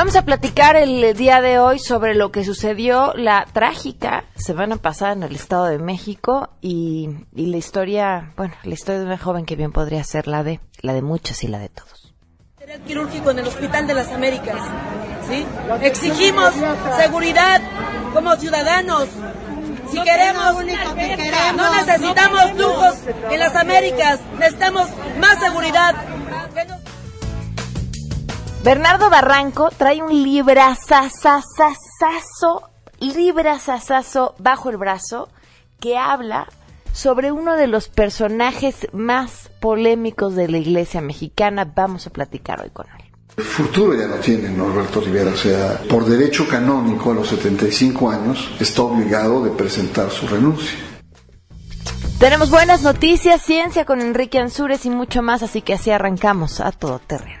Vamos a platicar el día de hoy sobre lo que sucedió la trágica semana pasada en el Estado de México y, y la historia, bueno, la historia de una joven que bien podría ser la de la de muchos y la de todos. quirúrgico en el Hospital de las Américas. ¿sí? Exigimos seguridad como ciudadanos. Si queremos, no necesitamos lujos en las Américas, necesitamos más seguridad. Bernardo Barranco trae un librazazazazo, librazazazo bajo el brazo que habla sobre uno de los personajes más polémicos de la iglesia mexicana. Vamos a platicar hoy con él. El futuro ya no tiene Norberto Rivera, o sea, por derecho canónico a los 75 años está obligado de presentar su renuncia. Tenemos buenas noticias, ciencia con Enrique Ansures y mucho más, así que así arrancamos a todo terreno.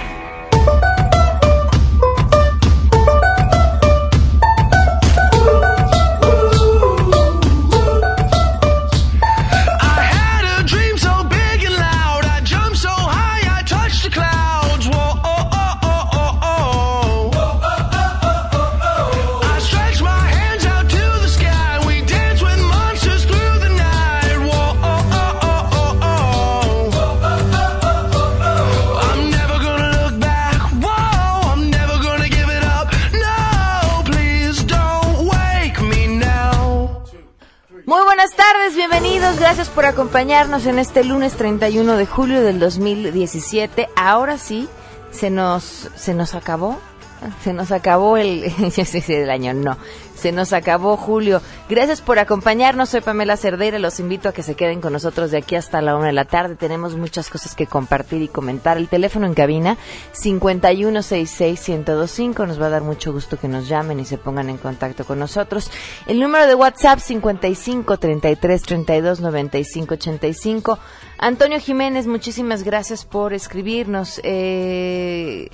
Acompañarnos en este lunes 31 de julio del 2017. Ahora sí, se nos, se nos acabó se nos acabó el, del año, no, se nos acabó julio. Gracias por acompañarnos, soy Pamela Cerdeira, los invito a que se queden con nosotros de aquí hasta la una de la tarde. Tenemos muchas cosas que compartir y comentar. El teléfono en cabina 5166125, nos va a dar mucho gusto que nos llamen y se pongan en contacto con nosotros. El número de WhatsApp 55 33 32 95 85. Antonio Jiménez, muchísimas gracias por escribirnos. Eh,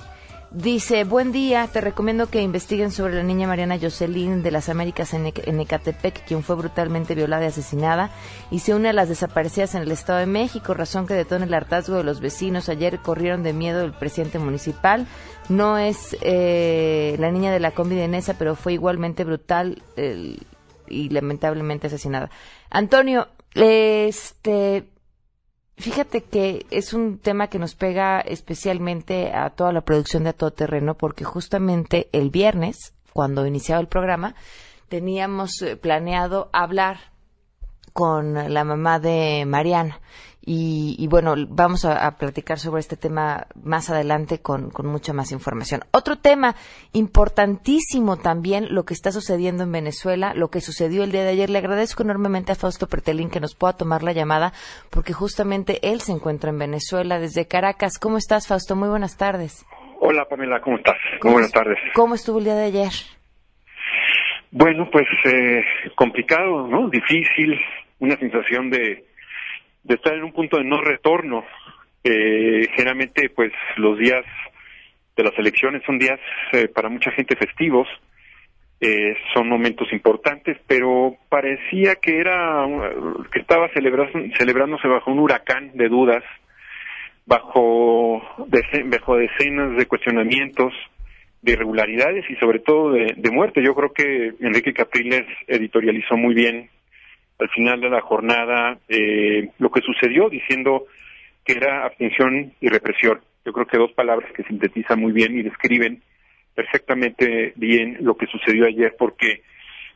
Dice, buen día, te recomiendo que investiguen sobre la niña Mariana Jocelyn de las Américas en, Ecatepec, quien fue brutalmente violada y asesinada, y se une a las desaparecidas en el Estado de México, razón que detona el hartazgo de los vecinos. Ayer corrieron de miedo el presidente municipal. No es eh, la niña de la combi de Nesa, pero fue igualmente brutal y lamentablemente asesinada. Antonio, este Fíjate que es un tema que nos pega especialmente a toda la producción de A Todo Terreno porque justamente el viernes, cuando iniciaba el programa, teníamos eh, planeado hablar con la mamá de Mariana y, bueno, vamos a, platicar sobre este tema más adelante con, mucha más información. Otro tema importantísimo también, lo que está sucediendo en Venezuela, lo que sucedió el día de ayer. Le agradezco enormemente a Fausto Pretelín que nos pueda tomar la llamada, porque justamente él se encuentra en Venezuela desde Caracas. ¿Cómo estás, Fausto? Muy buenas tardes. Hola, Pamela, ¿cómo estás? Muy buenas tardes. ¿Cómo estuvo el día de ayer? Bueno, pues eh, complicado, ¿no? Difícil, una sensación de de estar en un punto de no retorno. Eh, generalmente, pues los días de las elecciones son días eh, para mucha gente festivos, eh, son momentos importantes, pero parecía que era que estaba celebrándose bajo un huracán de dudas, bajo, bajo decenas de cuestionamientos, de irregularidades y sobre todo de, de muerte. Yo creo que Enrique Capriles editorializó muy bien al final de la jornada eh, lo que sucedió, diciendo que era abstención y represión. Yo creo que dos palabras que sintetizan muy bien y describen perfectamente bien lo que sucedió ayer, porque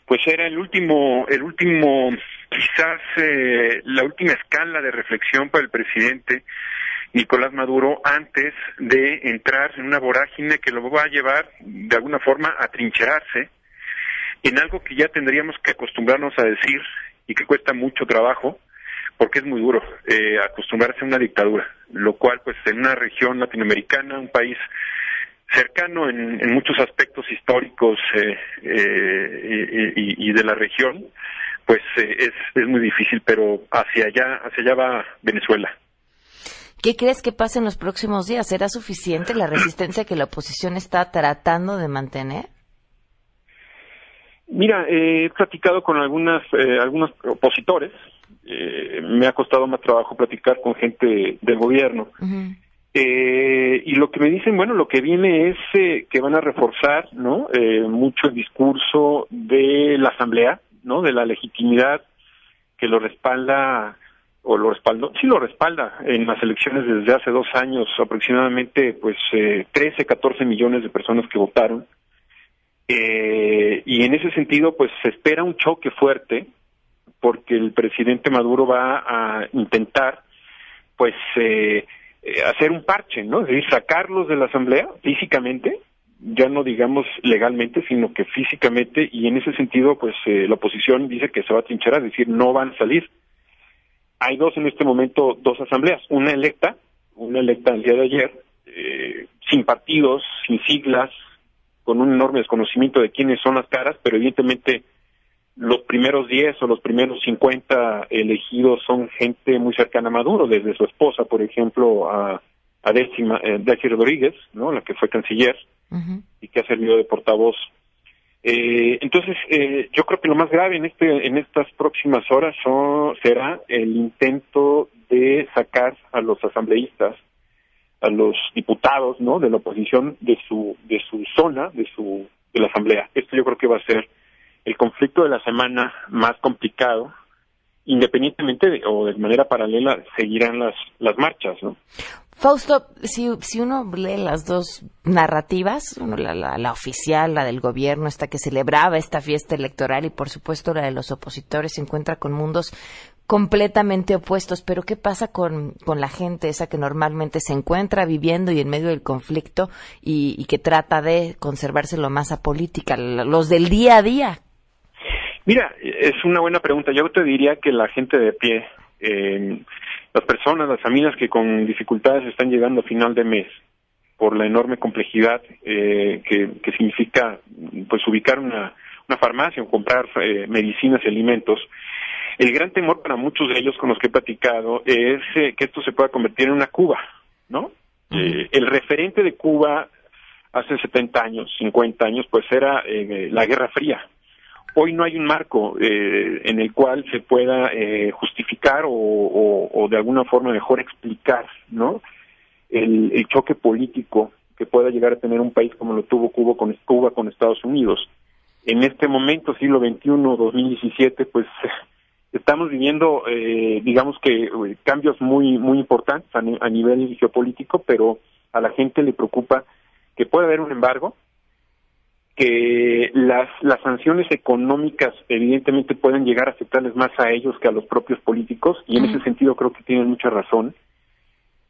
pues era el último, el último, quizás eh, la última escala de reflexión para el presidente Nicolás Maduro antes de entrar en una vorágine que lo va a llevar de alguna forma a trincherarse en algo que ya tendríamos que acostumbrarnos a decir y que cuesta mucho trabajo porque es muy duro eh, acostumbrarse a una dictadura, lo cual pues en una región latinoamericana, un país cercano en, muchos aspectos históricos eh, eh, y, de la región, pues es, es muy difícil, pero hacia allá, hacia allá va Venezuela. ¿Qué crees que pase en los próximos días? ¿Será suficiente la resistencia que la oposición está tratando de mantener? Mira, he platicado con algunas, eh, algunos opositores. Eh, me ha costado más trabajo platicar con gente del gobierno. Eh, y lo que me dicen, bueno, lo que viene es que van a reforzar, ¿no? mucho el discurso de la asamblea, ¿no? De la legitimidad que lo respalda o lo respaldó, sí lo respalda en las elecciones desde hace dos años, aproximadamente, pues, eh, 13, 14 millones de personas que votaron eh, y en ese sentido, pues se espera un choque fuerte porque el presidente Maduro va a intentar, pues, eh, eh, hacer un parche, ¿no? Es decir, sacarlos de la Asamblea físicamente, ya no digamos legalmente, sino que físicamente, y en ese sentido, pues, la oposición dice que se va a trinchar, es decir, no van a salir. Hay dos en este momento, dos asambleas, una electa, una electa el día de ayer, sin partidos, sin siglas, con un enorme desconocimiento de quiénes son las caras, pero evidentemente los primeros 10 o los primeros 50 elegidos son gente muy cercana a Maduro, desde su esposa, por ejemplo, a, a Décima, eh, Rodríguez, ¿no? la que fue canciller y que ha servido de portavoz. Eh, entonces, eh, yo creo que lo más grave en, este, en estas próximas horas son, será el intento de sacar a los asambleístas a los diputados no de la oposición de su de su zona de su de la asamblea. Esto yo creo que va a ser el conflicto de la semana más complicado independientemente de, o de manera paralela seguirán las las marchas no Fausto, si, si uno lee las dos narrativas, la, la, la, oficial, la del gobierno, esta que celebraba esta fiesta electoral y por supuesto la de los opositores, se encuentra con mundos completamente opuestos. Pero ¿qué pasa con, con la gente esa que normalmente se encuentra viviendo y en medio del conflicto y, que trata de conservarse lo más apolítica, los del día a día? Mira, es una buena pregunta. Yo te diría que la gente de pie, eh, las personas, las familias que con dificultades están llegando a final de mes por la enorme complejidad eh, que, que, significa pues ubicar una, una farmacia o comprar eh, medicinas y alimentos, el gran temor para muchos de ellos con los que he platicado es eh, que esto se pueda convertir en una Cuba, ¿no? Eh, el referente de Cuba hace 70 años, 50 años, pues era eh, la Guerra Fría. Hoy no hay un marco en el cual se pueda justificar o, de alguna forma mejor explicar, ¿no? El, el, choque político que pueda llegar a tener un país como lo tuvo Cuba con, Cuba con Estados Unidos. En este momento, siglo XXI, 2017, pues estamos viviendo, eh, digamos que eh, cambios muy muy importantes a, nivel geopolítico, pero a la gente le preocupa que pueda haber un embargo, que las las sanciones económicas evidentemente pueden llegar a afectarles más a ellos que a los propios políticos y en ese sentido creo que tienen mucha razón,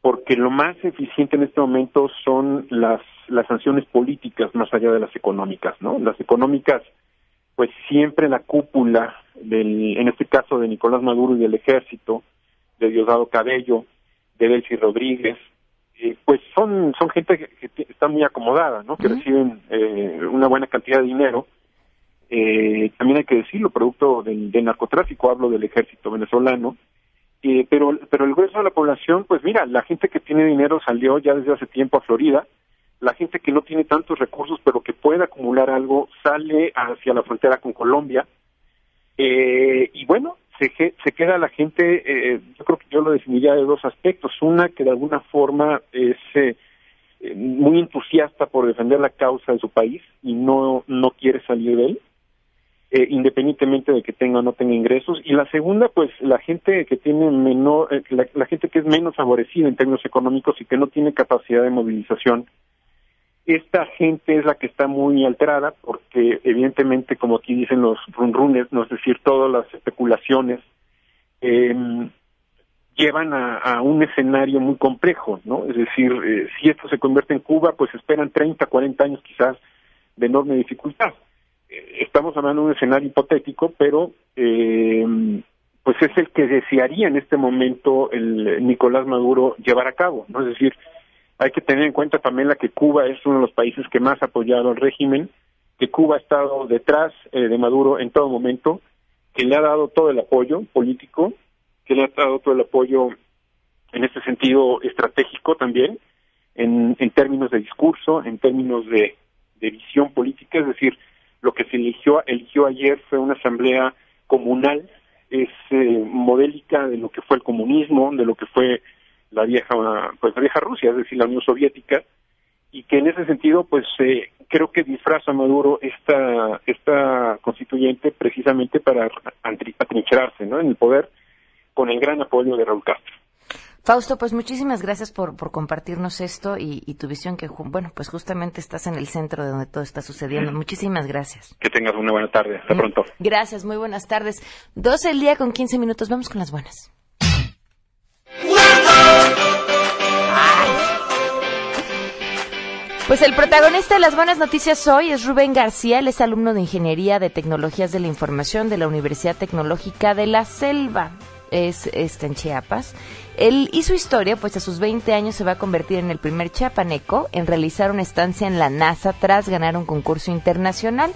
porque lo más eficiente en este momento son las las sanciones políticas más allá de las económicas, ¿no? Las económicas pues siempre la cúpula del, en este caso de Nicolás Maduro y del ejército, de Diosdado Cabello, de Delcy Rodríguez, eh, pues son, son gente que, está muy acomodada, ¿no? Que reciben eh, una buena cantidad de dinero. Eh, también hay que decirlo, producto del, narcotráfico, hablo del ejército venezolano. pero, pero el grueso de la población, pues mira, la gente que tiene dinero salió ya desde hace tiempo a Florida, la gente que no tiene tantos recursos pero que puede acumular algo sale hacia la frontera con Colombia eh, y bueno se, se queda la gente eh, yo creo que yo lo definiría de dos aspectos. Una que de alguna forma es eh, muy entusiasta por defender la causa de su país y no no quiere salir de él independientemente de que tenga o no tenga ingresos. Y la segunda pues la gente que tiene menor la gente que es menos favorecida en términos económicos y que no tiene capacidad de movilización esta gente es la que está muy alterada porque evidentemente, como aquí dicen los runrunes, no es decir, todas las especulaciones, em, llevan a, un escenario muy complejo, ¿no? Es decir, eh, si esto se convierte en Cuba, pues esperan 30, 40 años quizás de enorme dificultad. Eh, estamos hablando de un escenario hipotético, pero em, pues es el que desearía en este momento el Nicolás Maduro llevar a cabo, ¿no? Es decir, hay que tener en cuenta, Pamela, que Cuba es uno de los países que más ha apoyado al régimen, que Cuba ha estado detrás eh, de Maduro en todo momento, que le ha dado todo el apoyo político, que le ha dado todo el apoyo en este sentido estratégico también, en, términos de discurso, en términos de, visión política, es decir, lo que se eligió, eligió ayer fue una asamblea comunal, es eh, modélica de lo que fue el comunismo, de lo que fue la vieja, pues la vieja Rusia, es decir, la Unión Soviética, y que en ese sentido, pues eh, creo que disfraza a Maduro esta, esta constituyente precisamente para atrincherarse ¿no? en el poder con el gran apoyo de Raúl Castro. Fausto, pues muchísimas gracias por, por compartirnos esto y, tu visión que, bueno, pues justamente estás en el centro de donde todo está sucediendo. Muchísimas gracias. Que tengas una buena tarde. Hasta pronto. Gracias, muy buenas tardes. 12 el día con 15 minutos. Vamos con las buenas. Pues el protagonista de las buenas noticias hoy es Rubén García, él es alumno de Ingeniería de Tecnologías de la Información de la Universidad Tecnológica de la Selva, es, en Chiapas. Él y su historia, pues a sus 20 años se va a convertir en el primer chiapaneco en realizar una estancia en la NASA tras ganar un concurso internacional.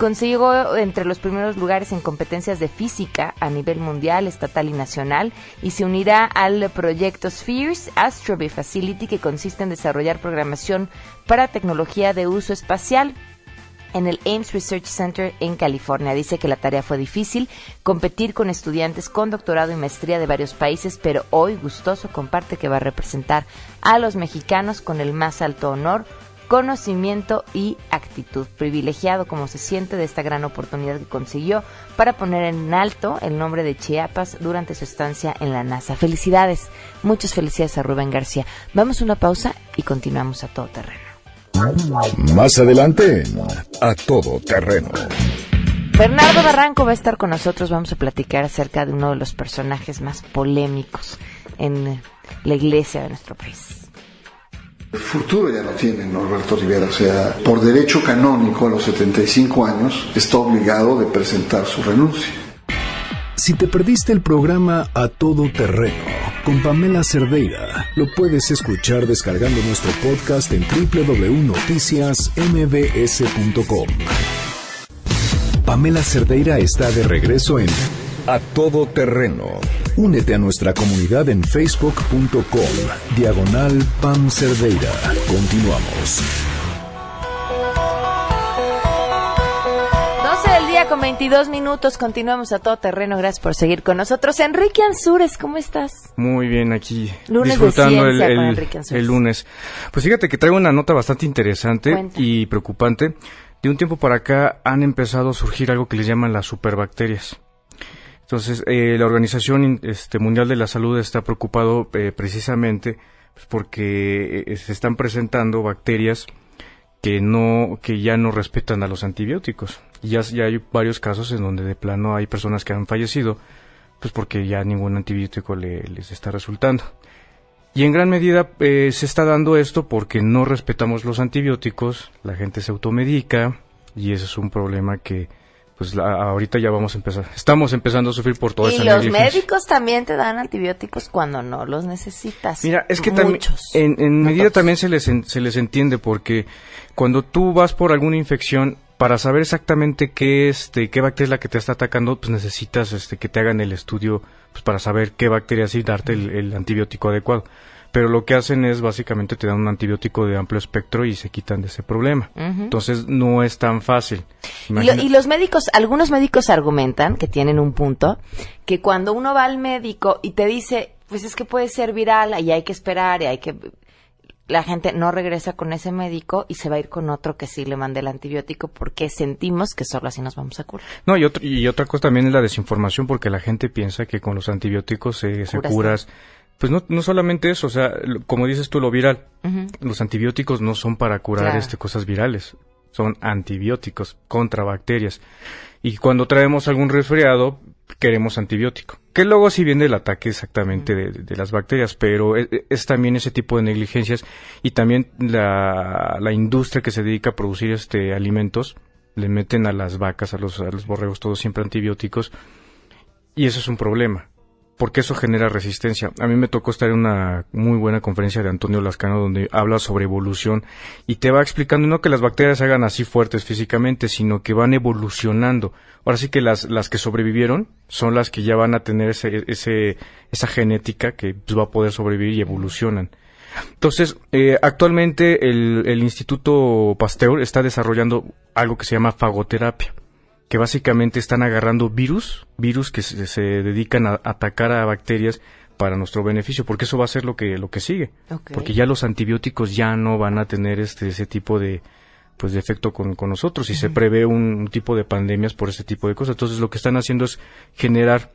Consiguió entre los primeros lugares en competencias de física a nivel mundial, estatal y nacional y se unirá al proyecto Spheres Astrobe Facility que consiste en desarrollar programación para tecnología de uso espacial en el Ames Research Center en California. Dice que la tarea fue difícil, competir con estudiantes con doctorado y maestría de varios países, pero hoy gustoso comparte que va a representar a los mexicanos con el más alto honor conocimiento y actitud. Privilegiado como se siente de esta gran oportunidad que consiguió para poner en alto el nombre de Chiapas durante su estancia en la NASA. Felicidades, muchas felicidades a Rubén García. Vamos a una pausa y continuamos a todo terreno. Más adelante, a todo terreno. Bernardo Barranco va a estar con nosotros. Vamos a platicar acerca de uno de los personajes más polémicos en la iglesia de nuestro país. El futuro ya no tiene Norberto Rivera, o sea, por derecho canónico a los 75 años está obligado de presentar su renuncia. Si te perdiste el programa A Todo Terreno con Pamela Cerdeira, lo puedes escuchar descargando nuestro podcast en www.noticiasmbs.com. Pamela Cerdeira está de regreso en a todo terreno. Únete a nuestra comunidad en facebook.com. Diagonal Pam Cerdeira. Continuamos. 12 del día con 22 minutos. Continuamos a todo terreno. Gracias por seguir con nosotros. Enrique Ansures, ¿cómo estás? Muy bien, aquí disfrutando el, el, lunes. Pues fíjate que traigo una nota bastante interesante y preocupante. De un tiempo para acá han empezado a surgir algo que les llaman las superbacterias. Entonces, eh, la Organización este, Mundial de la Salud está preocupado eh, precisamente pues, porque eh, se están presentando bacterias que no que ya no respetan a los antibióticos. Ya, ya hay varios casos en donde de plano hay personas que han fallecido pues porque ya ningún antibiótico les está resultando. Y en gran medida se está dando esto porque no respetamos los antibióticos, la gente se automedica y ese es un problema que pues ahorita ya vamos a empezar. Estamos empezando a sufrir por todo eso. Y los médicos también te dan antibióticos cuando no los necesitas. Mira, es que también en, medida también se les se les entiende porque cuando tú vas por alguna infección para saber exactamente qué este qué bacteria es la que te está atacando, pues necesitas este que te hagan el estudio pues para saber qué bacteria y darte el antibiótico adecuado pero lo que hacen es básicamente te dan un antibiótico de amplio espectro y se quitan de ese problema. Entonces no es tan fácil. Y, los médicos, algunos médicos argumentan que tienen un punto, que cuando uno va al médico y te dice, pues es que puede ser viral y hay que esperar y hay que... La gente no regresa con ese médico y se va a ir con otro que sí le mande el antibiótico porque sentimos que solo así nos vamos a curar. No, y, y otra cosa también es la desinformación porque la gente piensa que con los antibióticos se, se curas pues no, no solamente eso, o sea, como dices tú, lo viral. Los antibióticos no son para curar este, cosas virales, son antibióticos contra bacterias. Y cuando traemos algún resfriado, queremos antibiótico. Que luego sí viene el ataque exactamente de, las bacterias, pero es, es, también ese tipo de negligencias y también la, la industria que se dedica a producir este alimentos, le meten a las vacas, a los, a los borregos, todos siempre antibióticos, y eso es un problema porque eso genera resistencia. A mí me tocó estar en una muy buena conferencia de Antonio Lascano donde habla sobre evolución y te va explicando no que las bacterias se hagan así fuertes físicamente, sino que van evolucionando. Ahora sí que las, las que sobrevivieron son las que ya van a tener ese, esa genética que pues, va a poder sobrevivir y evolucionan. Entonces, eh, actualmente el, el, Instituto Pasteur está desarrollando algo que se llama fagoterapia, que básicamente están agarrando virus, virus que se, dedican a atacar a bacterias para nuestro beneficio, porque eso va a ser lo que lo que sigue, porque ya los antibióticos ya no van a tener este ese tipo de pues de efecto con, con nosotros y se prevé un, tipo de pandemias por este tipo de cosas. Entonces lo que están haciendo es generar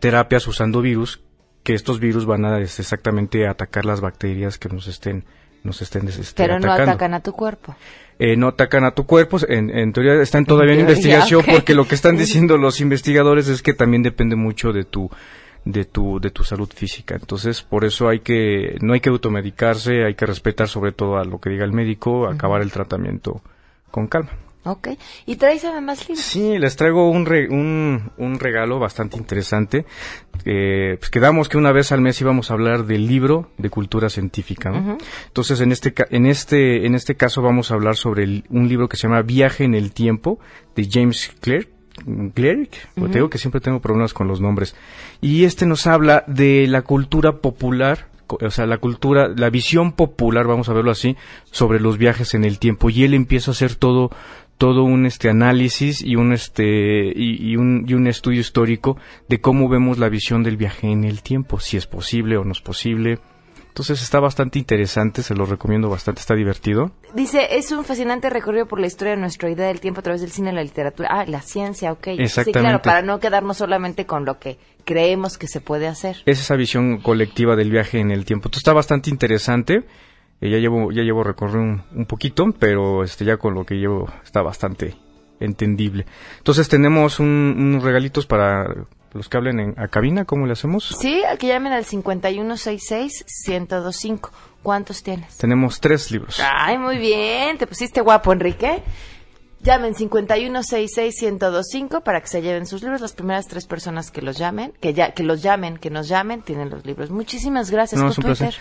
terapias usando virus que estos virus van a este, exactamente atacar las bacterias que nos estén nos estén este, Pero no atacan a tu cuerpo. Eh, no atacan a tu cuerpo. En, en teoría están todavía en, investigación porque lo que están diciendo los investigadores es que también depende mucho de tu de tu de tu salud física. Entonces, por eso hay que no hay que automedicarse, hay que respetar sobre todo a lo que diga el médico, acabar el tratamiento con calma. Ok. ¿Y traes más libros? Sí, les traigo un, un, un regalo bastante interesante. Eh, pues quedamos que una vez al mes íbamos a hablar del libro de cultura científica. ¿no? Entonces, en este, en, este, en este caso vamos a hablar sobre un libro que se llama Viaje en el Tiempo de James Clerk. Cleric, uh te digo que siempre tengo problemas con los nombres. Y este nos habla de la cultura popular, o sea, la cultura, la visión popular, vamos a verlo así, sobre los viajes en el tiempo. Y él empieza a hacer todo, todo un este análisis y un este y, un, y un estudio histórico de cómo vemos la visión del viaje en el tiempo, si es posible o no es posible, entonces está bastante interesante, se lo recomiendo bastante, está divertido. Dice, es un fascinante recorrido por la historia de nuestra idea del tiempo a través del cine, la literatura, ah, la ciencia, ok. Exactamente. Sí, claro, para no quedarnos solamente con lo que creemos que se puede hacer. Es esa visión colectiva del viaje en el tiempo. Entonces está bastante interesante. Eh, ya llevo, ya llevo recorrido un, un, poquito, pero este ya con lo que llevo está bastante entendible. Entonces tenemos unos regalitos para los que hablen en, a cabina, ¿cómo le hacemos? Sí, que llamen al 5166-1025. ¿Cuántos tienes? Tenemos tres libros. Ay, muy bien, te pusiste guapo, Enrique. Llamen 5166-1025 para que se lleven sus libros. Las primeras tres personas que los llamen, que ya que los llamen, que nos llamen, tienen los libros. Muchísimas gracias por Twitter.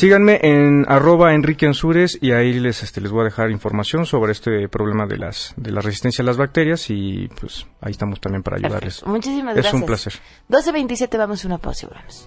Síganme en arroba Enrique Ansures y ahí les, este, les voy a dejar información sobre este problema de las de la resistencia a las bacterias y pues ahí estamos también para ayudarles. Muchísimas gracias. Es un placer. 12.27 vamos a una pausa y volvemos.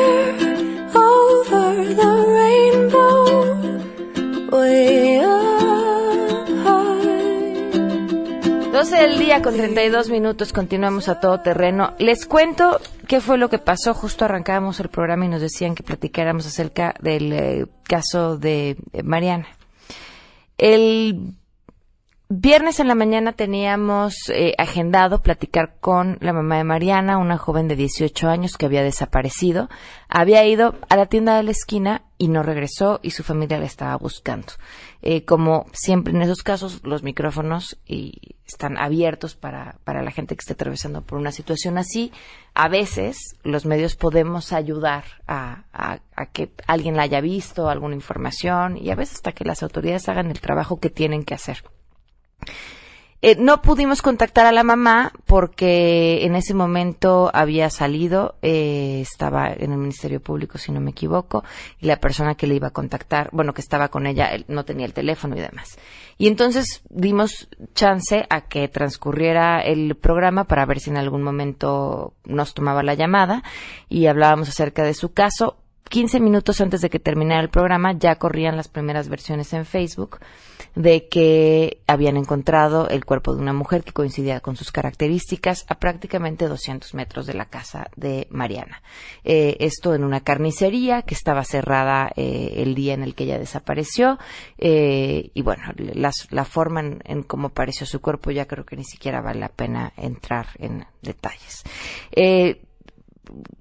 12 del día con 32 minutos, continuamos a todo terreno. Les cuento qué fue lo que pasó. Justo arrancábamos el programa y nos decían que platicáramos acerca del eh, caso de eh, Mariana. El Viernes en la mañana teníamos eh, agendado platicar con la mamá de Mariana, una joven de 18 años que había desaparecido. Había ido a la tienda de la esquina y no regresó y su familia la estaba buscando. Eh, como siempre en esos casos, los micrófonos y están abiertos para, para la gente que esté atravesando por una situación así. A veces los medios podemos ayudar a, a que alguien la haya visto, alguna información y a veces hasta que las autoridades hagan el trabajo que tienen que hacer. Eh, no pudimos contactar a la mamá porque en ese momento había salido, eh, estaba en el Ministerio Público, si no me equivoco, y la persona que le iba a contactar, bueno, que estaba con ella, no tenía el teléfono y demás. Y entonces dimos chance a que transcurriera el programa para ver si en algún momento nos tomaba la llamada y hablábamos acerca de su caso. 15 minutos antes de que terminara el programa ya corrían las primeras versiones en Facebook de que habían encontrado el cuerpo de una mujer que coincidía con sus características a prácticamente 200 metros de la casa de Mariana. Eh, esto en una carnicería que estaba cerrada eh, el día en el que ella desapareció. Eh, y bueno, la forma en, en, cómo apareció su cuerpo ya creo que ni siquiera vale la pena entrar en detalles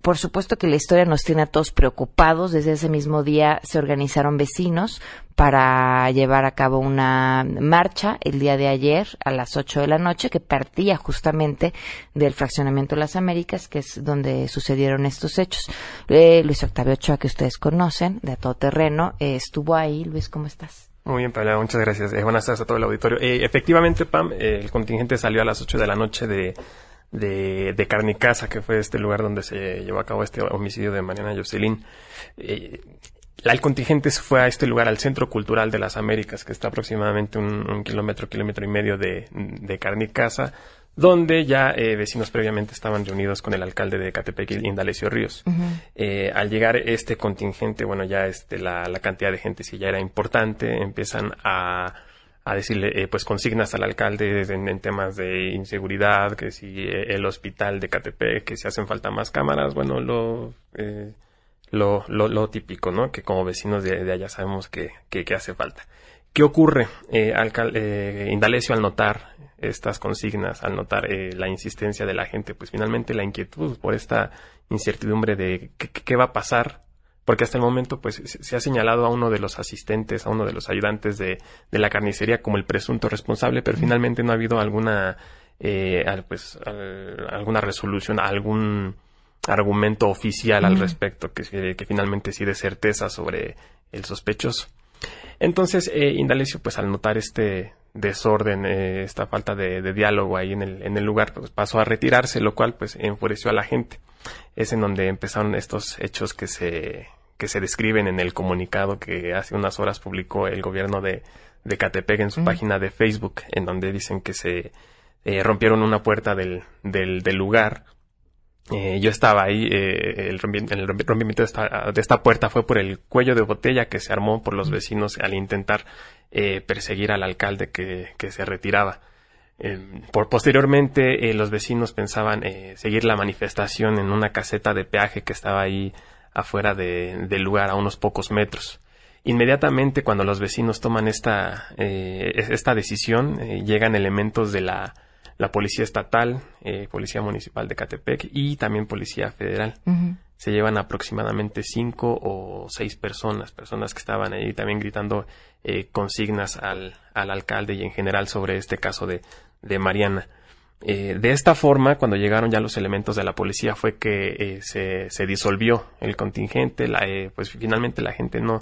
por supuesto que la historia nos tiene a todos preocupados. Desde ese mismo día se organizaron vecinos para llevar a cabo una marcha el día de ayer a las 8 de la noche que partía justamente del fraccionamiento de las Américas, que es donde sucedieron estos hechos. Eh, Luis Octavio Ochoa, que ustedes conocen, de todo terreno, eh, estuvo ahí. Luis, ¿cómo estás? Muy bien, Pamela, muchas gracias. Eh, buenas tardes a todo el auditorio. efectivamente, Pam, el contingente salió a las 8 de la noche de de, de Carnicasa, que fue este lugar donde se llevó a cabo este homicidio de Mariana Jocelyn. Eh, el contingente fue a este lugar, al Centro Cultural de las Américas, que está aproximadamente un, kilómetro, kilómetro y medio de, de Carnicasa, donde ya eh, vecinos previamente estaban reunidos con el alcalde de Catepec, Indalecio Ríos. eh, al llegar este contingente, bueno, ya este, la, la cantidad de gente sí ya era importante, empiezan a a decirle eh, pues consignas al alcalde en, temas de inseguridad, que si eh, el hospital de Catepec, que si hacen falta más cámaras, bueno, lo, eh, lo, lo, típico, ¿no? Que como vecinos de, allá sabemos que, que, hace falta. ¿Qué ocurre? Eh, Indalecio al notar estas consignas, al notar la insistencia de la gente, pues finalmente la inquietud por esta incertidumbre de qué va a pasar porque hasta el momento pues se ha señalado a uno de los asistentes, a uno de los ayudantes de, de la carnicería como el presunto responsable, pero finalmente no ha habido alguna eh, pues alguna resolución, algún argumento oficial al respecto que, que finalmente sí de certeza sobre el sospechoso. Entonces, eh, Indalecio, pues al notar este desorden, eh, esta falta de, de, diálogo ahí en el, en el lugar, pues pasó a retirarse, lo cual pues enfureció a la gente. Es en donde empezaron estos hechos que se, que se describen en el comunicado que hace unas horas publicó el gobierno de, de Catepec en su página de Facebook, en donde dicen que se eh, rompieron una puerta del, del, del lugar. Eh, yo estaba ahí, eh, el, rompimiento de esta, de esta, puerta fue por el cuello de botella que se armó por los vecinos al intentar perseguir al alcalde que, que se retiraba. Por posteriormente los vecinos pensaban seguir la manifestación en una caseta de peaje que estaba ahí afuera de, del lugar a unos pocos metros. Inmediatamente cuando los vecinos toman esta, eh, esta decisión, eh, llegan elementos de la, la Policía Estatal, eh, Policía Municipal de Catepec y también Policía Federal. Se llevan aproximadamente cinco o seis personas, personas que estaban ahí también gritando consignas al, al alcalde y en general sobre este caso de, de Mariana. Eh, de esta forma, cuando llegaron ya los elementos de la policía, fue que eh, se, se, disolvió el contingente, la, eh, pues finalmente la gente no,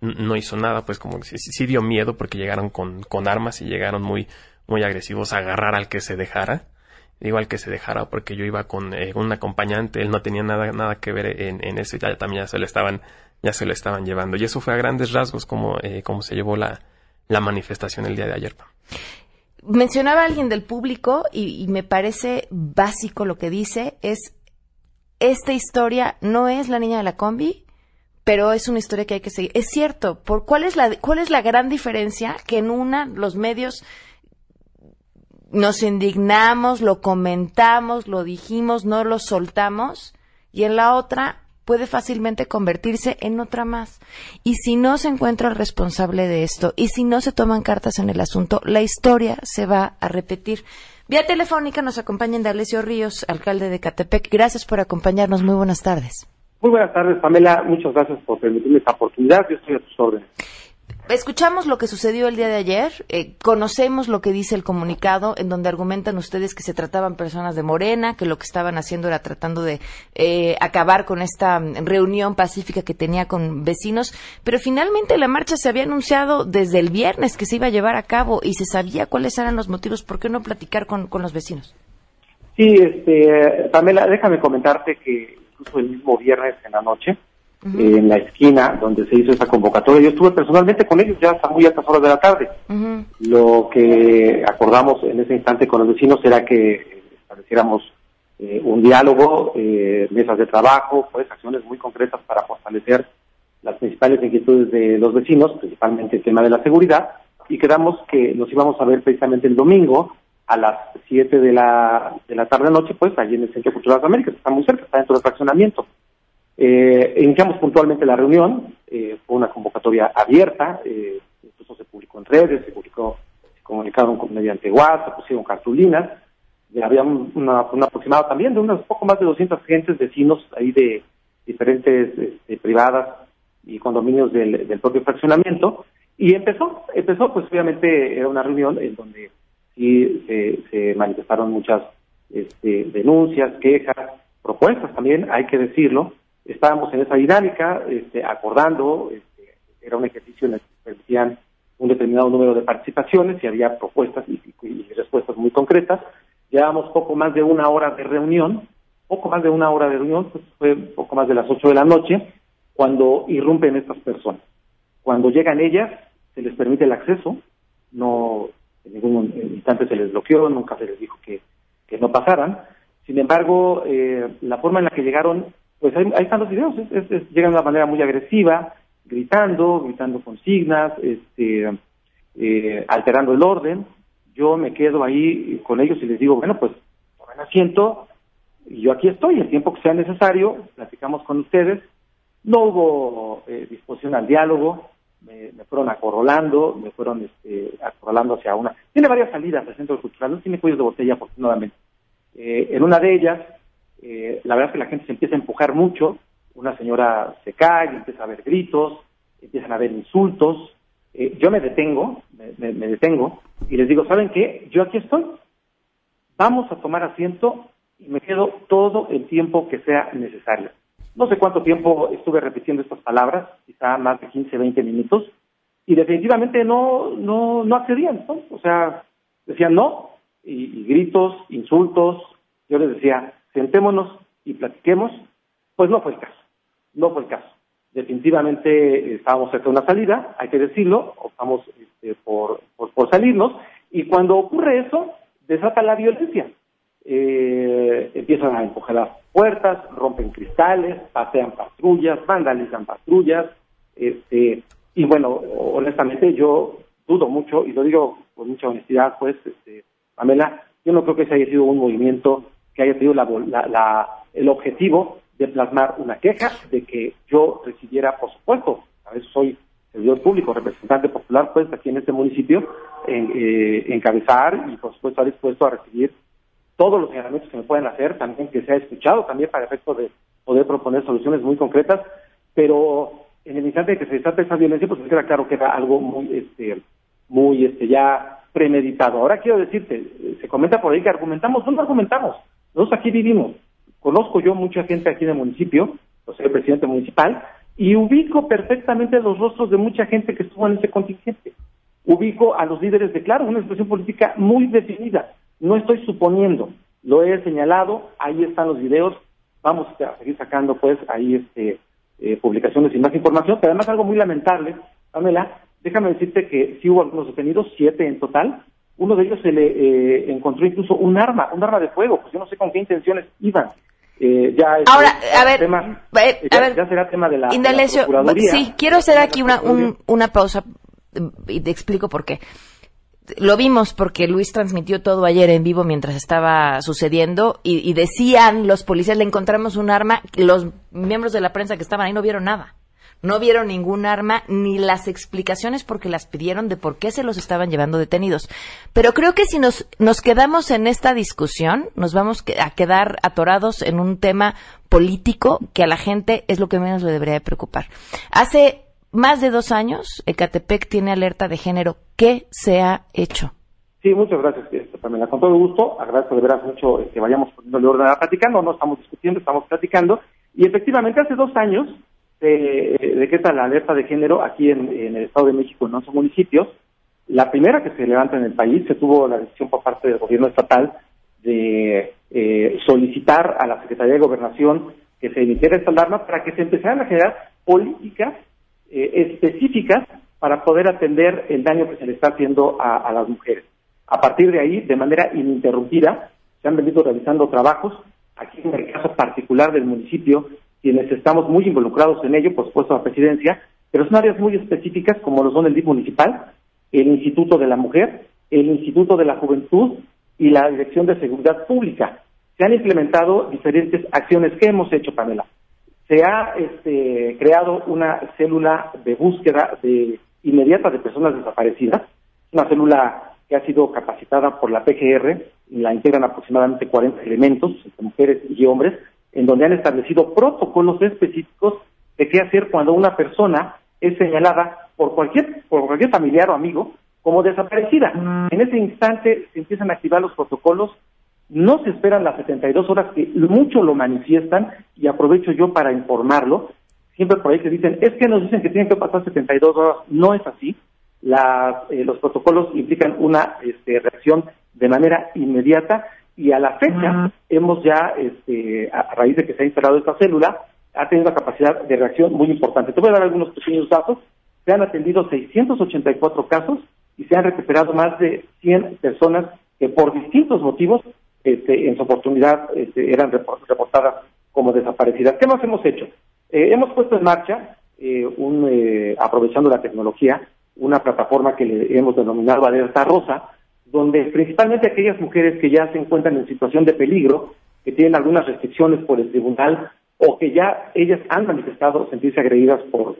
no hizo nada, pues como sí, sí dio miedo porque llegaron con, con, armas y llegaron muy, muy agresivos a agarrar al que se dejara. Digo al que se dejara porque yo iba con un acompañante, él no tenía nada, nada que ver en, en eso, ya también ya se lo estaban, ya se lo estaban llevando. Y eso fue a grandes rasgos como, como se llevó la, la manifestación el día de ayer mencionaba alguien del público y, me parece básico lo que dice, es esta historia no es la niña de la combi, pero es una historia que hay que seguir. Es cierto, por cuál es la cuál es la gran diferencia que en una los medios nos indignamos, lo comentamos, lo dijimos, no lo soltamos y en la otra puede fácilmente convertirse en otra más. Y si no se encuentra el responsable de esto y si no se toman cartas en el asunto, la historia se va a repetir. Vía telefónica nos acompaña Indalecio Ríos, alcalde de Catepec. Gracias por acompañarnos. Muy buenas tardes. Muy buenas tardes, Pamela. Muchas gracias por permitirme esta oportunidad. Yo estoy a tus órdenes escuchamos lo que sucedió el día de ayer, eh, conocemos lo que dice el comunicado, en donde argumentan ustedes que se trataban personas de Morena, que lo que estaban haciendo era tratando de eh, acabar con esta mm, reunión pacífica que tenía con vecinos, pero finalmente la marcha se había anunciado desde el viernes que se iba a llevar a cabo y se sabía cuáles eran los motivos. ¿Por qué no platicar con, con los vecinos? Sí, este, Pamela, déjame comentarte que incluso el mismo viernes en la noche, en la esquina donde se hizo esa convocatoria. Yo estuve personalmente con ellos ya hasta muy altas horas de la tarde. Lo que acordamos en ese instante con los vecinos era que estableciéramos eh, un diálogo, eh, mesas de trabajo, pues acciones muy concretas para fortalecer las principales inquietudes de los vecinos, principalmente el tema de la seguridad, y quedamos que nos íbamos a ver precisamente el domingo a las 7 de la, de la tarde-noche, pues allí en el Centro Cultural de América, que está muy cerca, está dentro del fraccionamiento. Eh, iniciamos puntualmente la reunión, eh, fue una convocatoria abierta, eh, incluso se publicó en redes, se publicó, se comunicaron mediante WhatsApp, se pusieron cartulinas, había un, una, aproximado también de unos poco más de 200 gentes, vecinos ahí de diferentes este, privadas y condominios del, propio fraccionamiento. Y empezó, empezó, pues obviamente era una reunión en donde sí se, manifestaron muchas este, denuncias, quejas, propuestas también, hay que decirlo. Estábamos en esa dinámica, este, acordando, este, era un ejercicio en el que permitían un determinado número de participaciones y había propuestas y, respuestas muy concretas. Llevábamos poco más de una hora de reunión, poco más de una hora de reunión, pues fue poco más de las ocho de la noche, cuando irrumpen estas personas. Cuando llegan ellas, se les permite el acceso, no en ningún instante se les bloqueó, nunca se les dijo que, que no pasaran. Sin embargo, eh, la forma en la que llegaron, pues ahí, están los videos, llegan de una manera muy agresiva, gritando, gritando consignas, este, eh, alterando el orden. Yo me quedo ahí con ellos y les digo, bueno, pues tomen asiento y yo aquí estoy, el tiempo que sea necesario, platicamos con ustedes. No hubo eh, disposición al diálogo, me, fueron acorralando, me fueron este, acorralando hacia una. Tiene varias salidas el centro cultural, no tiene cuellos de botella, afortunadamente. Eh, en una de ellas, eh, la verdad es que la gente se empieza a empujar mucho. Una señora se cae, empieza a haber gritos, empiezan a haber insultos. Eh, yo me detengo, me, detengo y les digo, ¿saben qué? Yo aquí estoy. Vamos a tomar asiento y me quedo todo el tiempo que sea necesario. No sé cuánto tiempo estuve repitiendo estas palabras, quizá más de 15, 20 minutos, y definitivamente no, no, no accedían. O sea, decían no, y, gritos, insultos, yo les decía, sentémonos y platiquemos, pues no fue el caso, no fue el caso. Definitivamente estábamos cerca de una salida, hay que decirlo, optamos este, por, por, por salirnos, y cuando ocurre eso, desata la violencia eh, empiezan a empujar las puertas, rompen cristales, pasean patrullas, vandalizan patrullas, este, y bueno, honestamente yo dudo mucho, y lo digo con mucha honestidad, pues, este, Pamela, yo no creo que ese haya sido un movimiento que haya tenido la, el objetivo de plasmar una queja de que yo recibiera, por supuesto, a veces soy servidor público, representante popular, pues, aquí en este municipio, en, eh, encabezar y, por supuesto, estar dispuesto a recibir todos los señalamientos que me pueden hacer, también que se ha escuchado también para efecto de poder proponer soluciones muy concretas, pero en el instante que se desata esa violencia, pues queda claro que era algo muy, este, muy, este, ya premeditado. Ahora quiero decirte, se comenta por ahí que argumentamos, no argumentamos, nosotros aquí vivimos. Conozco yo mucha gente aquí en municipio, pues soy el presidente municipal, y ubico perfectamente los rostros de mucha gente que estuvo en ese contingente. Ubico a los líderes de Claro, una expresión política muy definida. No estoy suponiendo, lo he señalado, ahí están los videos, vamos a seguir sacando pues ahí este eh, publicaciones y más información, pero además algo muy lamentable, Pamela, déjame decirte que sí hubo algunos detenidos, siete en total, uno de ellos se le eh, encontró incluso un arma, un arma de fuego, pues yo no sé con qué intenciones iban. Eh, ya Ahora, a ver, a ver, será tema de la, Sí, quiero hacer aquí una, una pausa y te explico por qué lo vimos porque Luis transmitió todo ayer en vivo mientras estaba sucediendo y, decían los policías, le encontramos un arma, los miembros de la prensa que estaban ahí no vieron nada. No vieron ningún arma ni las explicaciones porque las pidieron de por qué se los estaban llevando detenidos. Pero creo que si nos, nos quedamos en esta discusión, nos vamos a quedar atorados en un tema político que a la gente es lo que menos le debería de preocupar. Hace más de dos años, Ecatepec tiene alerta de género. ¿Qué se ha hecho? Sí, muchas gracias, este, Pamela. Con todo gusto, agradezco de veras mucho que vayamos poniéndole orden a platicando, no estamos discutiendo, estamos platicando. Y efectivamente, hace dos años se eh, decreta la alerta de género aquí en, el Estado de México, en 11 municipios. La primera que se levanta en el país, se tuvo la decisión por parte del gobierno estatal de eh, solicitar a la Secretaría de Gobernación que se emitiera esta alarma para que se empezaran a generar políticas eh, específicas para poder atender el daño que se le está haciendo a, las mujeres. A partir de ahí, de manera ininterrumpida, se han venido realizando trabajos. Aquí en el caso particular del municipio, quienes estamos muy involucrados en ello, por supuesto la presidencia, pero son áreas muy específicas como lo son el DIF municipal, el Instituto de la Mujer, el Instituto de la Juventud y la Dirección de Seguridad Pública. Se han implementado diferentes acciones que hemos hecho, Pamela se ha este, creado una célula de búsqueda de inmediata de personas desaparecidas, una célula que ha sido capacitada por la PGR, la integran aproximadamente 40 elementos, mujeres y hombres, en donde han establecido protocolos específicos de qué hacer cuando una persona es señalada por cualquier, por cualquier familiar o amigo como desaparecida. En ese instante se empiezan a activar los protocolos, no se esperan las 72 horas que mucho lo manifiestan y aprovecho yo para informarlo. Siempre por ahí se dicen, es que nos dicen que tienen que pasar 72 horas, no es así. Eh, los protocolos implican una este, reacción de manera inmediata y a la fecha hemos ya, este, a raíz de que se ha instalado esta célula, ha tenido una capacidad de reacción muy importante. Te voy a dar algunos pequeños datos. Se han atendido 684 casos y se han recuperado más de 100 personas que por distintos motivos este, en su oportunidad este, eran reportadas como desaparecidas. ¿Qué más hemos hecho? Eh, hemos puesto en marcha, eh, un, eh, aprovechando la tecnología, una plataforma que le hemos denominado Alerta Rosa, donde principalmente aquellas mujeres que ya se encuentran en situación de peligro, que tienen algunas restricciones por el tribunal o que ya ellas han manifestado sentirse agredidas por,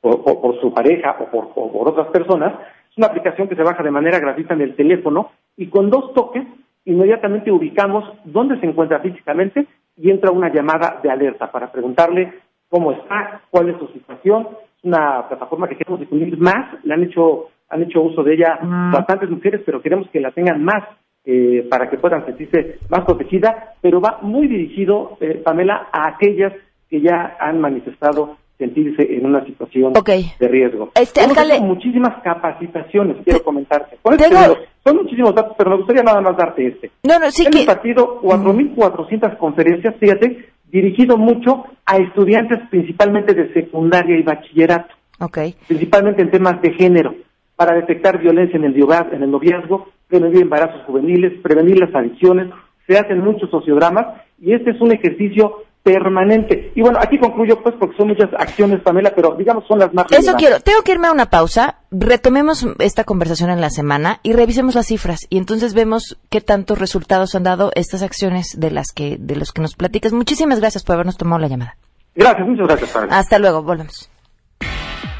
por, su pareja o por, por otras personas, es una aplicación que se baja de manera gratuita en el teléfono y con dos toques inmediatamente ubicamos dónde se encuentra físicamente y entra una llamada de alerta para preguntarle cómo está, cuál es su situación. Es una plataforma que queremos difundir más, le han hecho, han hecho uso de ella mm. bastantes mujeres, pero queremos que la tengan más eh, para que puedan sentirse más protegidas, pero va muy dirigido, eh, Pamela, a aquellas que ya han manifestado sentirse en una situación de riesgo. Este, Hemos muchísimas capacitaciones, quiero comentarte. Son muchísimos datos, pero me gustaría nada más darte este. No, no, sí Hemos impartido 4.400 conferencias, fíjate, dirigido mucho a estudiantes principalmente de secundaria y bachillerato. Okay. Principalmente en temas de género, para detectar violencia en el, en el noviazgo, prevenir embarazos juveniles, prevenir las adicciones. Se hacen muchos sociodramas y este es un ejercicio permanente. Y bueno, aquí concluyo pues porque son muchas acciones, Pamela, pero digamos son las más Eso quiero. Tengo que irme a una pausa. Retomemos esta conversación en la semana y revisemos las cifras y entonces vemos qué tantos resultados han dado estas acciones de las que de los que nos platicas. Muchísimas gracias por habernos tomado la llamada. Gracias, muchas gracias, Pamela. Hasta luego, volvemos.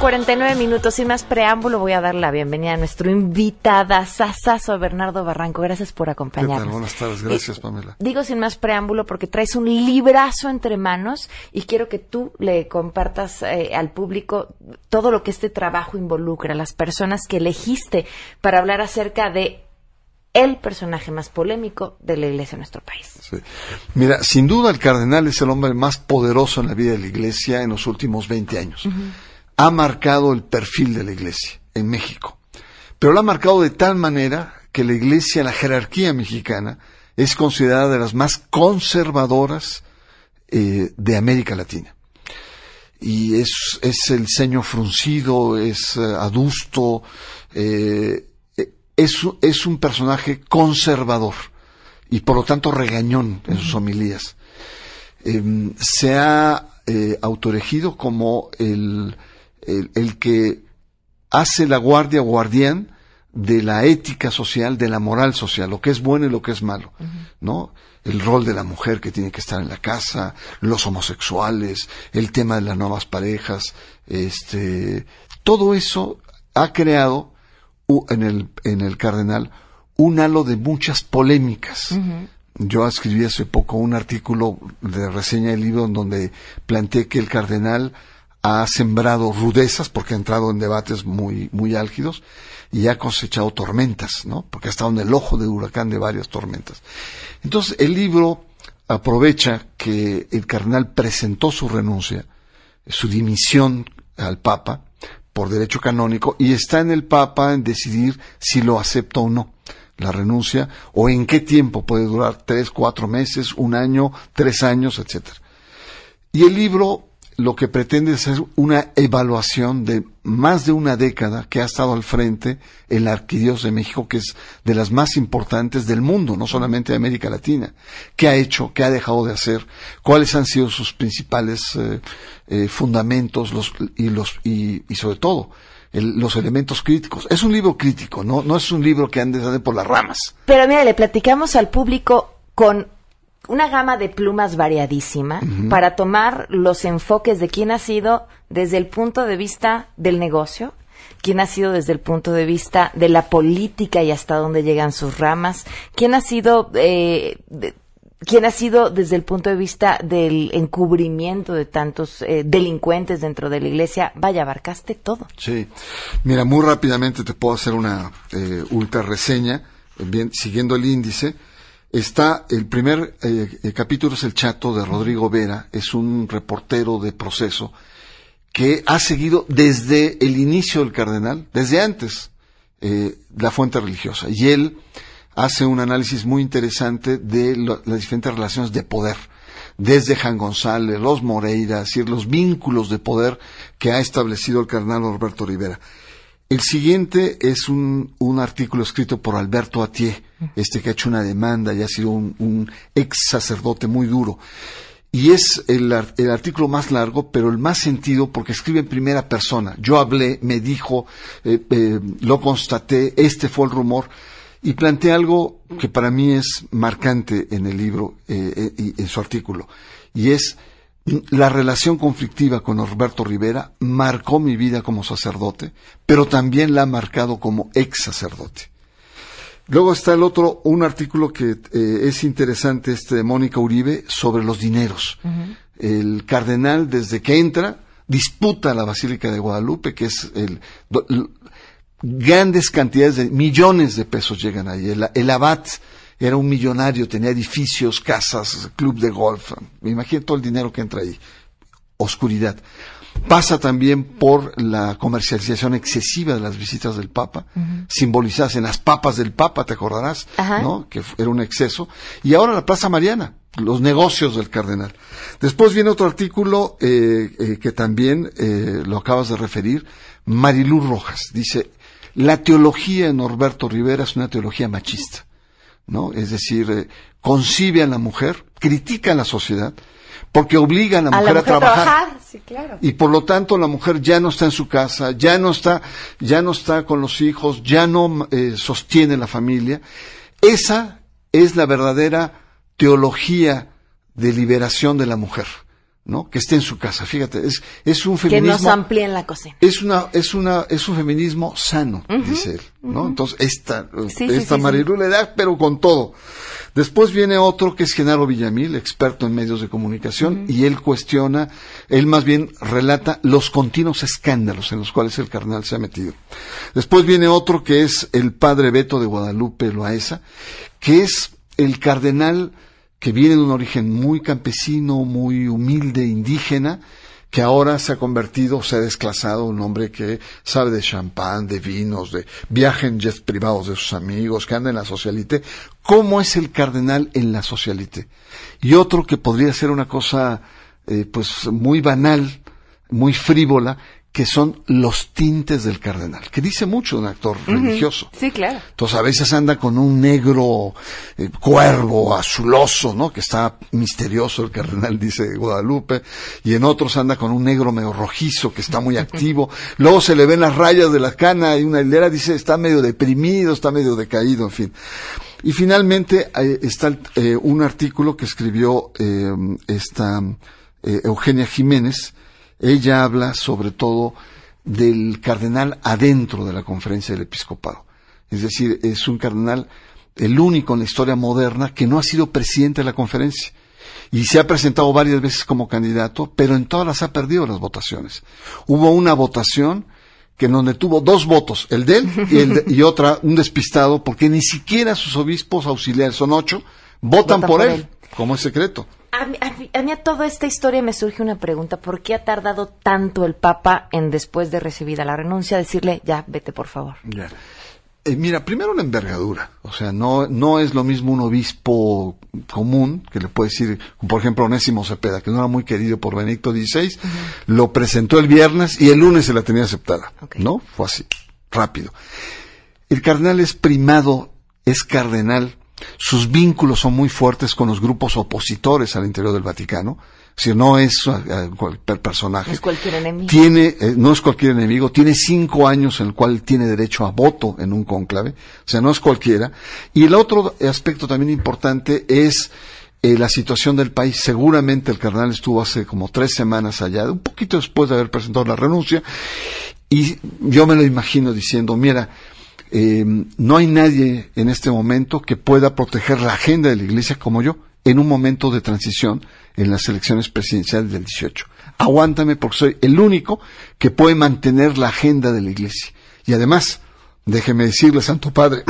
49 minutos, sin más preámbulo, voy a dar la bienvenida a nuestro invitada, Sasazo Bernardo Barranco. Gracias por acompañarnos. Buenas tardes, gracias, Pamela. Digo sin más preámbulo porque traes un librazo entre manos y quiero que tú le compartas eh, al público todo lo que este trabajo involucra, las personas que elegiste para hablar acerca de el personaje más polémico de la iglesia en nuestro país. Mira, sin duda el cardenal es el hombre más poderoso en la vida de la iglesia en los últimos 20 años ha marcado el perfil de la Iglesia en México. Pero lo ha marcado de tal manera que la Iglesia, la jerarquía mexicana, es considerada de las más conservadoras eh, de América Latina. Y es, es el ceño fruncido, es eh, adusto, eh, es, es, un personaje conservador y por lo tanto regañón en sus homilías. Em, se ha autoregido como el el, que hace la guardia guardián de la ética social, de la moral social, lo que es bueno y lo que es malo, ¿no? El rol de la mujer que tiene que estar en la casa, los homosexuales, el tema de las nuevas parejas, este, todo eso ha creado en el, en el cardenal un halo de muchas polémicas. Yo escribí hace poco un artículo de reseña del libro en donde planteé que el cardenal ha sembrado rudezas porque ha entrado en debates muy, muy álgidos y ha cosechado tormentas, ¿no? Porque ha estado en el ojo de huracán de varias tormentas. Entonces, el libro aprovecha que el cardenal presentó su renuncia, su dimisión al Papa por derecho canónico y está en el Papa en decidir si lo acepta o no la renuncia o en qué tiempo puede durar tres, cuatro meses, un año, tres años, etcétera. Y el libro lo que pretende es una evaluación de más de una década que ha estado al frente el Arquidiós de México, que es de las más importantes del mundo, no solamente de América Latina. ¿Qué ha hecho? ¿Qué ha dejado de hacer? ¿Cuáles han sido sus principales eh, eh, fundamentos y, los, y, sobre todo los elementos críticos? Es un libro crítico, no, no es un libro que ande por las ramas. Pero mira, le platicamos al público con una gama de plumas variadísima para tomar los enfoques de quién ha sido desde el punto de vista del negocio, quién ha sido desde el punto de vista de la política y hasta dónde llegan sus ramas, quién ha sido eh, quién ha sido desde el punto de vista del encubrimiento de tantos eh, delincuentes dentro de la iglesia. Vaya, abarcaste todo. Sí. Mira, muy rápidamente te puedo hacer una eh, ultra reseña, bien, siguiendo el índice está el primer eh, capítulo es el chato de Rodrigo Vera, es un reportero de proceso que ha seguido desde el inicio del cardenal, desde antes, eh, la fuente religiosa. Y él hace un análisis muy interesante de las diferentes relaciones de poder, desde Jan González, los Moreira, decir, los vínculos de poder que ha establecido el cardenal Roberto Rivera. El siguiente es un, un artículo escrito por Alberto Atié, este que ha hecho una demanda y ha sido un, ex sacerdote muy duro. Y es el, artículo más largo, pero el más sentido porque escribe en primera persona. Yo hablé, me dijo, eh, eh, lo constaté, este fue el rumor. Y plantea algo que para mí es marcante en el libro eh, y en su artículo. Y es la relación conflictiva con Norberto Rivera marcó mi vida como sacerdote, pero también la ha marcado como ex sacerdote. Luego está el otro, un artículo que eh, es interesante, este de Mónica Uribe, sobre los dineros. El cardenal, desde que entra, disputa la Basílica de Guadalupe, que es el, grandes cantidades de millones de pesos llegan ahí. El, el abad era un millonario, tenía edificios, casas, club de golf. Me imagino todo el dinero que entra ahí. Oscuridad. Pasa también por la comercialización excesiva de las visitas del Papa, simbolizadas en las papas del Papa, te acordarás, ¿no? Que era un exceso. Y ahora la Plaza Mariana, los negocios del cardenal. Después viene otro artículo eh, eh, que también eh, lo acabas de referir, Marilú Rojas. Dice, la teología de Norberto Rivera es una teología machista. ¿no? Es decir, eh, concibe a la mujer, critica a la sociedad, porque obliga a la mujer a, trabajar. Y por lo tanto la mujer ya no está en su casa, ya no está, ya no está con los hijos, ya no eh, sostiene la familia. Esa es la verdadera teología de liberación de la mujer. ¿No? Que esté en su casa. Fíjate, es, es un feminismo. Que nos amplíen la cocina. Es una, es una, es un feminismo sano, dice él, ¿no? Entonces, esta, esta Marilu le da, pero con todo. Después viene otro que es Genaro Villamil, experto en medios de comunicación, y él cuestiona, él más bien relata los continuos escándalos en los cuales el carnal se ha metido. Después viene otro que es el padre Beto de Guadalupe Loaesa, que es el cardenal que viene de un origen muy campesino, muy humilde, indígena, que ahora se ha convertido, se ha desclasado, un hombre que sabe de champán, de vinos, de viaje en jets privados de sus amigos, que anda en la socialité. ¿Cómo es el cardenal en la socialité? Y otro que podría ser una cosa, eh, pues, muy banal, muy frívola, que son los tintes del cardenal, que dice mucho un actor religioso. Sí, claro. Entonces a veces anda con un negro eh, cuervo, azuloso, ¿no? Que está misterioso el cardenal, dice Guadalupe, y en otros anda con un negro medio rojizo, que está muy activo. Luego se le ven las rayas de la cana y una hilera dice está medio deprimido, está medio decaído, en fin. Y finalmente eh, está eh, un artículo que escribió esta Eugenia Jiménez, ella habla sobre todo del cardenal adentro de la conferencia del episcopado. Es decir, es un cardenal el único en la historia moderna que no ha sido presidente de la conferencia. Y se ha presentado varias veces como candidato, pero en todas las ha perdido las votaciones. Hubo una votación que en donde tuvo dos votos, el de él y, el y otra, un despistado, porque ni siquiera sus obispos auxiliares, son ocho, votan, por, él, como es secreto. A mí, a, toda esta historia me surge una pregunta. ¿Por qué ha tardado tanto el Papa en, después de recibida la renuncia, decirle, ya, vete por favor? Ya. Eh, mira, primero la envergadura. O sea, no, no es lo mismo un obispo común, que le puede decir, por ejemplo, Onésimo Cepeda, que no era muy querido por Benedicto XVI, lo presentó el viernes y el lunes se la tenía aceptada. ¿No? Fue así, rápido. El cardenal es primado, es cardenal, sus vínculos son muy fuertes con los grupos opositores al interior del Vaticano. Si no es uh, cualquier personaje. Es cualquier enemigo. Tiene, eh, no es cualquier enemigo. Tiene cinco años en el cual tiene derecho a voto en un cónclave. O sea, no es cualquiera. Y el otro aspecto también importante es eh, la situación del país. Seguramente el cardenal estuvo hace como tres semanas allá, un poquito después de haber presentado la renuncia. Y yo me lo imagino diciendo, mira, eh, no hay nadie en este momento que pueda proteger la agenda de la Iglesia como yo en un momento de transición en las elecciones presidenciales del 18. Aguántame porque soy el único que puede mantener la agenda de la Iglesia. Y además, déjeme decirle, Santo Padre,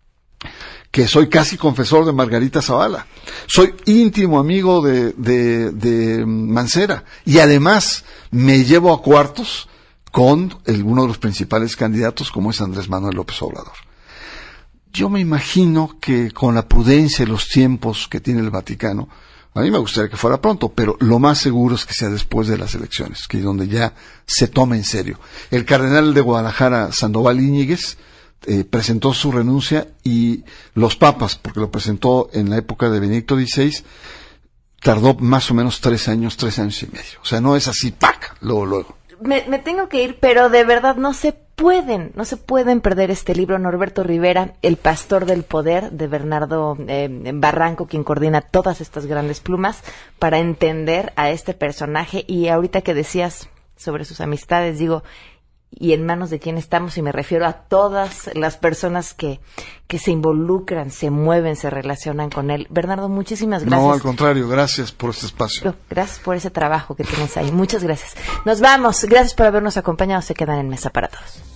que soy casi confesor de Margarita Zavala. Soy íntimo amigo de, de, de Mancera. Y además me llevo a cuartos con uno de los principales candidatos como es Andrés Manuel López Obrador. Yo me imagino que con la prudencia y los tiempos que tiene el Vaticano, a mí me gustaría que fuera pronto, pero lo más seguro es que sea después de las elecciones, que es donde ya se tome en serio. El cardenal de Guadalajara, Sandoval Íñiguez, eh, presentó su renuncia y los papas, porque lo presentó en la época de Benedicto XVI, tardó más o menos tres años, tres años y medio. O sea, no es así, ¡pac! Luego, luego me, tengo que ir, pero de verdad no se pueden, no se pueden perder este libro. Norberto Rivera, El Pastor del Poder, de Bernardo eh, Barranco, quien coordina todas estas grandes plumas, para entender a este personaje. Y ahorita que decías sobre sus amistades, digo, y en manos de quién estamos, y me refiero a todas las personas que, que se involucran, se mueven, se relacionan con él. Bernardo, muchísimas gracias. No, al contrario, gracias por este espacio. Gracias por ese trabajo que tienes ahí. Muchas gracias. Nos vamos. Gracias por habernos acompañado. Se quedan en mesa para todos.